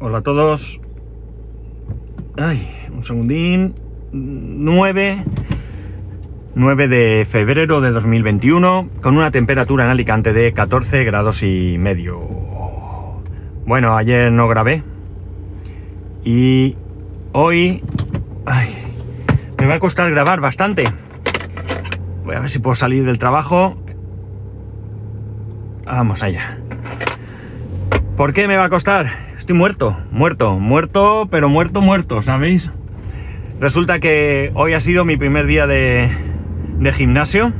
Hola a todos. Ay, un segundín. 9. 9 de febrero de 2021, con una temperatura en Alicante de 14 grados y medio. Bueno, ayer no grabé. Y hoy... Ay, me va a costar grabar bastante. Voy a ver si puedo salir del trabajo. Vamos allá. ¿Por qué me va a costar? Estoy muerto, muerto, muerto, pero muerto, muerto, ¿sabéis? Resulta que hoy ha sido mi primer día de, gimnasio.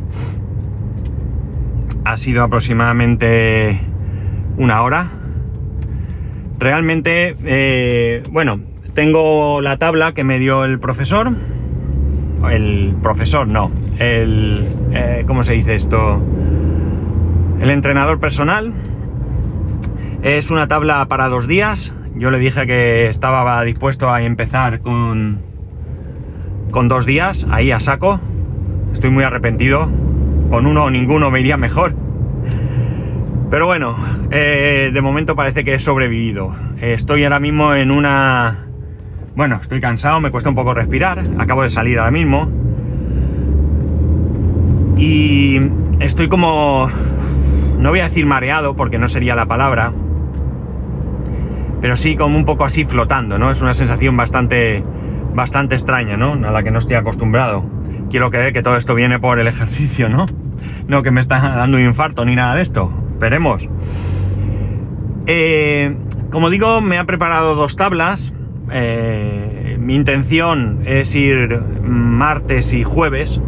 Ha sido aproximadamente una hora. Realmente, eh, bueno, tengo la tabla que me dio el profesor. El profesor, no. El, eh, ¿cómo se dice esto? El entrenador personal. Es una tabla para dos días. Yo le dije que estaba dispuesto a empezar con, con dos días, ahí a saco. Estoy muy arrepentido. Con uno o ninguno me iría mejor. Pero bueno, eh, de momento parece que he sobrevivido. Estoy ahora mismo en una... Bueno, estoy cansado, me cuesta un poco respirar. Acabo de salir ahora mismo. Y estoy como... No voy a decir mareado porque no sería la palabra. Pero sí como un poco así flotando, ¿no? Es una sensación bastante... Bastante extraña, ¿no? A la que no estoy acostumbrado. Quiero creer que todo esto viene por el ejercicio, ¿no? No que me está dando un infarto ni nada de esto. Veremos. Eh, como digo, me ha preparado dos tablas. Eh, mi intención es ir martes y jueves.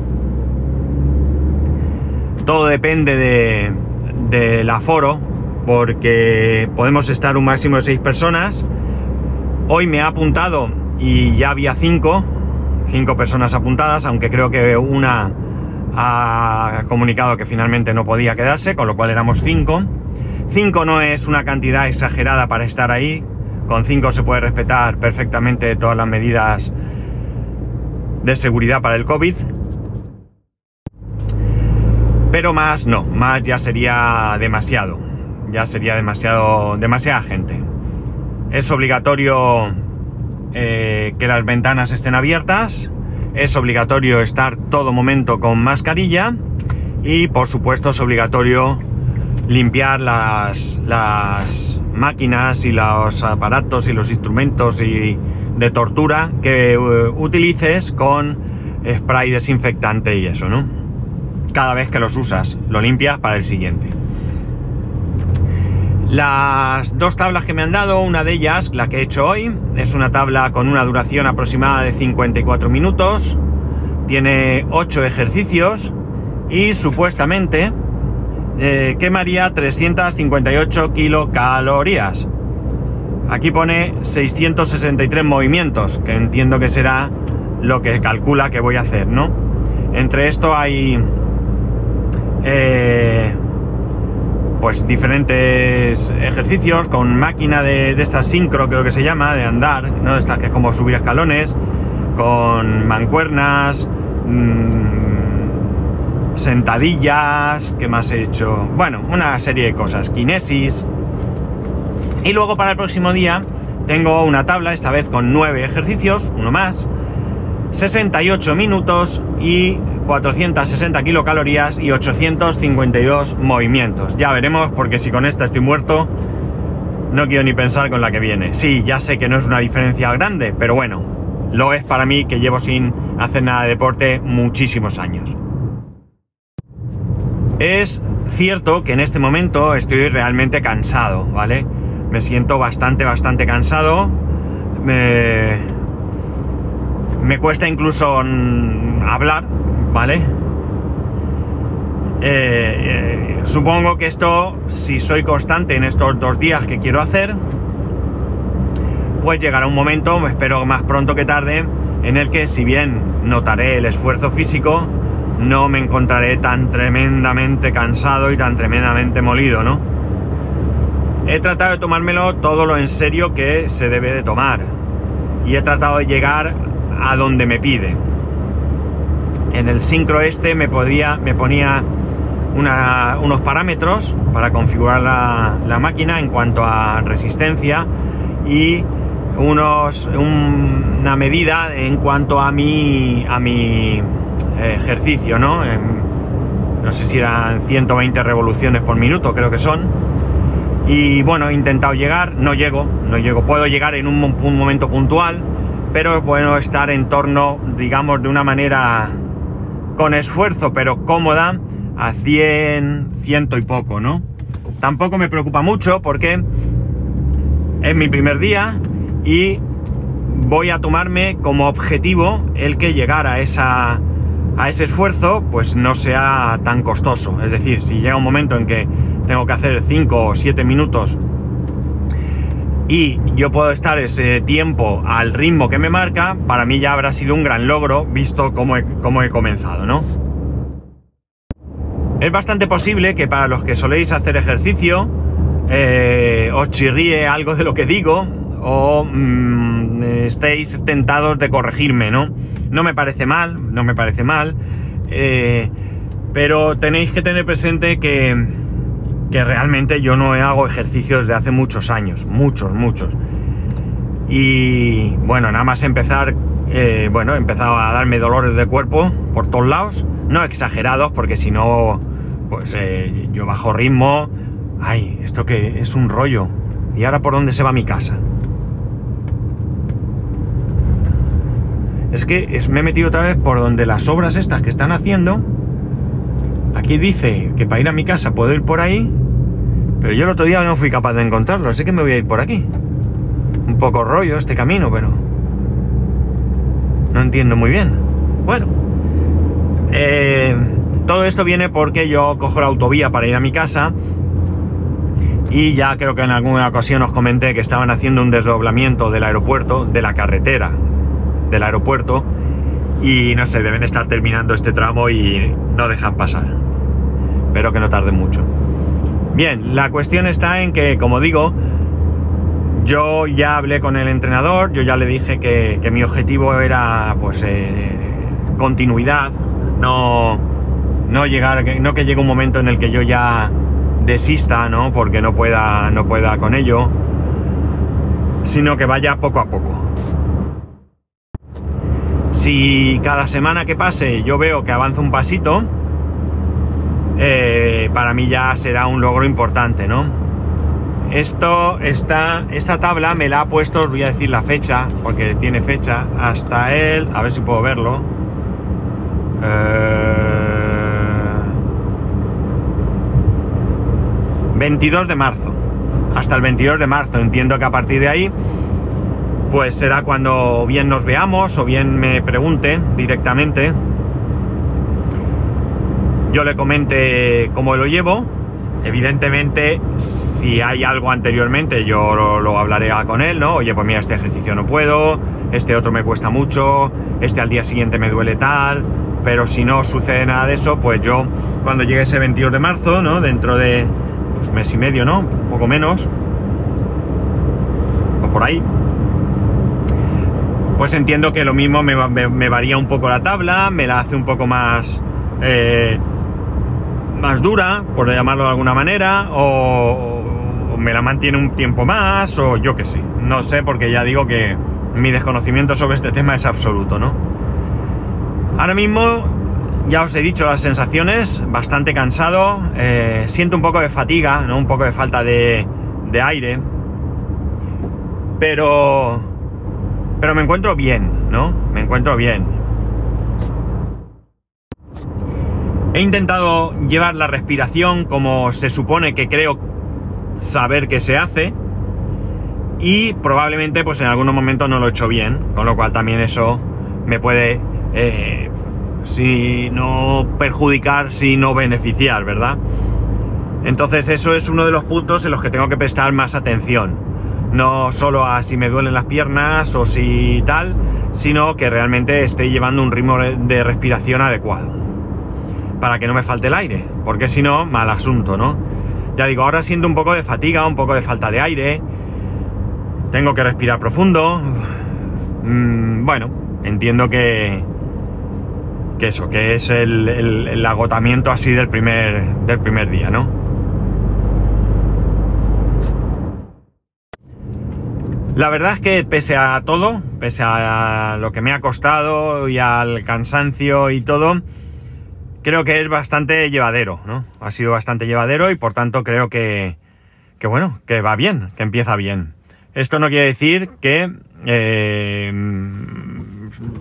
Todo depende de, del aforo, porque podemos estar un máximo de seis personas. Hoy me ha apuntado y ya había cinco, cinco personas apuntadas, aunque creo que una ha comunicado que finalmente no podía quedarse, con lo cual éramos cinco. Cinco no es una cantidad exagerada para estar ahí. Con cinco se puede respetar perfectamente todas las medidas de seguridad para el COVID. Pero más no, más ya sería demasiado. Ya sería demasiado, demasiada gente. Es obligatorio eh, que las ventanas estén abiertas. Es obligatorio estar todo momento con mascarilla. Y por supuesto es obligatorio limpiar las, las máquinas y los aparatos y los instrumentos y de tortura que uh, utilices con spray desinfectante y eso, ¿no? Cada vez que los usas, lo limpias para el siguiente. Las dos tablas que me han dado, una de ellas, la que he hecho hoy, es una tabla con una duración aproximada de 54 minutos, tiene 8 ejercicios y supuestamente eh, quemaría 358 kilocalorías. Aquí pone 663 movimientos, que entiendo que será lo que calcula que voy a hacer, ¿no? Entre esto hay... Eh, pues diferentes ejercicios con máquina de, esta sincro, creo que se llama, de andar, ¿no? Esta que es como subir escalones, con mancuernas, mmm, sentadillas, ¿qué más he hecho? Bueno, una serie de cosas, kinesis. Y luego para el próximo día tengo una tabla, esta vez con nueve ejercicios, uno más, 68 minutos y 460 kilocalorías y 852 movimientos. Ya veremos, porque si con esta estoy muerto, no quiero ni pensar con la que viene. Sí, ya sé que no es una diferencia grande, pero bueno, lo es para mí que llevo sin hacer nada de deporte muchísimos años. Es cierto que en este momento estoy realmente cansado, ¿vale? Me siento bastante, bastante cansado. Me, me cuesta incluso hablar, ¿vale? Eh, eh, supongo que esto, si soy constante en estos dos días que quiero hacer, pues llegará un momento, espero más pronto que tarde, en el que si bien notaré el esfuerzo físico, no me encontraré tan tremendamente cansado y tan tremendamente molido, ¿no? He tratado de tomármelo todo lo en serio que se debe de tomar. Y he tratado de llegar a donde me pide. En el sincro este me, podía, me ponía unos parámetros para configurar la, la, máquina en cuanto a resistencia y unos, una medida en cuanto a mi, a mi eh, ejercicio, ¿no? no sé si eran 120 revoluciones por minuto, creo que son. Y bueno, he intentado llegar, no llego, no llego, puedo llegar en un, un momento puntual, pero bueno estar en torno, digamos, de una manera con esfuerzo, pero cómoda, a 100, ciento y poco, ¿no? Tampoco me preocupa mucho porque es mi primer día y voy a tomarme como objetivo el que llegar a, esa, a ese esfuerzo pues no sea tan costoso. Es decir, si llega un momento en que tengo que hacer 5 o 7 minutos y yo puedo estar ese tiempo al ritmo que me marca, para mí ya habrá sido un gran logro visto cómo he, he comenzado, ¿no? Es bastante posible que para los que soléis hacer ejercicio eh, os chirríe algo de lo que digo o mm, estéis tentados de corregirme, ¿no? No me parece mal, no me parece mal, eh, pero tenéis que tener presente que, que realmente yo no hago ejercicio desde hace muchos años, muchos, muchos. Y bueno, nada más empezar, eh, bueno, he empezado a darme dolores de cuerpo por todos lados, no exagerados, porque si no pues eh, yo bajo ritmo. Ay, esto que es un rollo. ¿Y ahora por dónde se va mi casa? Es que me he metido otra vez por donde las obras estas que están haciendo. Aquí dice que para ir a mi casa puedo ir por ahí. Pero yo el otro día no fui capaz de encontrarlo, así que me voy a ir por aquí. Un poco rollo este camino, pero... No entiendo muy bien. Bueno. Eh, todo esto viene porque yo cojo la autovía para ir a mi casa y ya creo que en alguna ocasión os comenté que estaban haciendo un desdoblamiento del aeropuerto, de la carretera del aeropuerto y no sé, deben estar terminando este tramo y no dejan pasar. Espero que no tarde mucho. Bien, la cuestión está en que, como digo, yo ya hablé con el entrenador, yo ya le dije que, mi objetivo era pues eh, continuidad, no no llegar, no que llegue un momento en el que yo ya desista, ¿no? Porque no pueda, no pueda con ello, sino que vaya poco a poco. Si cada semana que pase yo veo que avanza un pasito, eh, para mí ya será un logro importante, ¿no? Esto está, esta tabla me la ha puesto, os voy a decir la fecha, porque tiene fecha, hasta el, a ver si puedo verlo. Eh, 22 de marzo. Hasta el 22 de marzo. Entiendo que a partir de ahí, pues será cuando bien nos veamos o bien me pregunte directamente. Yo le comente cómo lo llevo. Evidentemente, si hay algo anteriormente, yo lo, hablaré con él, ¿no? Oye, pues mira, este ejercicio no puedo, este otro me cuesta mucho, este al día siguiente me duele tal, pero si no sucede nada de eso, pues yo cuando llegue ese 22 de marzo, ¿no? Dentro de, pues mes y medio, ¿no? Un poco menos. O por ahí. Pues entiendo que lo mismo me, varía un poco la tabla, me la hace un poco más... Eh, más dura, por llamarlo de alguna manera, o, me la mantiene un tiempo más, o yo que sé. No sé, porque ya digo que mi desconocimiento sobre este tema es absoluto, ¿no? Ahora mismo ya os he dicho las sensaciones, bastante cansado, eh, siento un poco de fatiga, ¿no? un poco de falta de, aire, pero, pero me encuentro bien, ¿no? Me encuentro bien. He intentado llevar la respiración como se supone que creo saber que se hace y probablemente pues en algunos momentos no lo he hecho bien, con lo cual también eso me puede eh, si no perjudicar, sino beneficiar, ¿verdad? Entonces eso es uno de los puntos en los que tengo que prestar más atención. No solo a si me duelen las piernas o si tal, sino que realmente esté llevando un ritmo de respiración adecuado. Para que no me falte el aire, porque si no, mal asunto, ¿no? Ya digo, ahora siento un poco de fatiga, un poco de falta de aire. Tengo que respirar profundo. Mm, bueno, entiendo que, que eso, que es el, agotamiento así del primer, del primer día, ¿no? La verdad es que pese a todo, pese a lo que me ha costado y al cansancio y todo, creo que es bastante llevadero, ¿no? Ha sido bastante llevadero y por tanto creo que, que bueno, que va bien, que empieza bien. Esto no quiere decir que eh,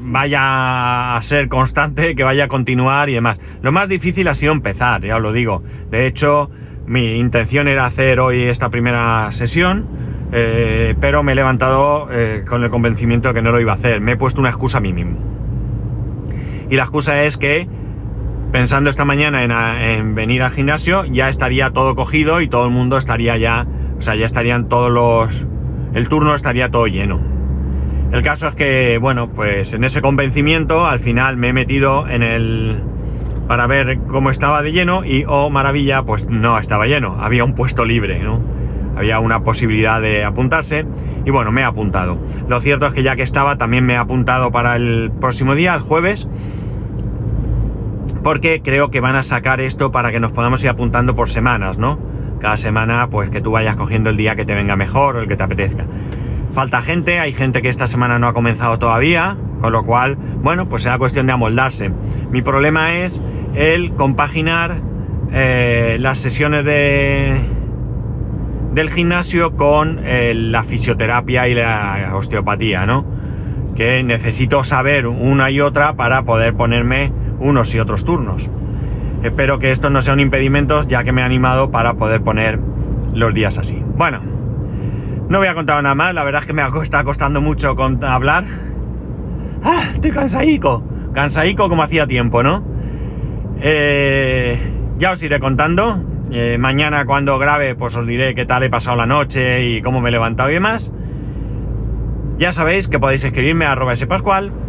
vaya a ser constante, que vaya a continuar y demás. Lo más difícil ha sido empezar, ya os lo digo. De hecho, mi intención era hacer hoy esta primera sesión, eh, pero me he levantado eh, con el convencimiento de que no lo iba a hacer. Me he puesto una excusa a mí mismo. Y la excusa es que, pensando esta mañana en, en venir al gimnasio, ya estaría todo cogido y todo el mundo estaría ya, o sea, ya estarían todos los... El turno estaría todo lleno. El caso es que, bueno, pues en ese convencimiento al final me he metido en el... para ver cómo estaba de lleno y, oh maravilla, pues no estaba lleno, había un puesto libre, ¿no? Había una posibilidad de apuntarse y bueno, me he apuntado. Lo cierto es que ya que estaba, también me he apuntado para el próximo día, el jueves, porque creo que van a sacar esto para que nos podamos ir apuntando por semanas, ¿no? Cada semana, pues que tú vayas cogiendo el día que te venga mejor o el que te apetezca. Falta gente, hay gente que esta semana no ha comenzado todavía, con lo cual, bueno, pues será cuestión de amoldarse. Mi problema es el compaginar eh, las sesiones de, del gimnasio con eh, la fisioterapia y la osteopatía, ¿no? Que necesito saber una y otra para poder ponerme unos y otros turnos. Espero que esto no sea un impedimento, ya que me he animado para poder poner los días así. Bueno, no voy a contar nada más, la verdad es que me está costando mucho hablar. ¡Ah! Estoy cansaico. Cansaico como hacía tiempo, ¿no? Eh, ya os iré contando. Eh, mañana cuando grabe, pues os diré qué tal he pasado la noche y cómo me he levantado y demás. Ya sabéis que podéis escribirme a arroba spascual,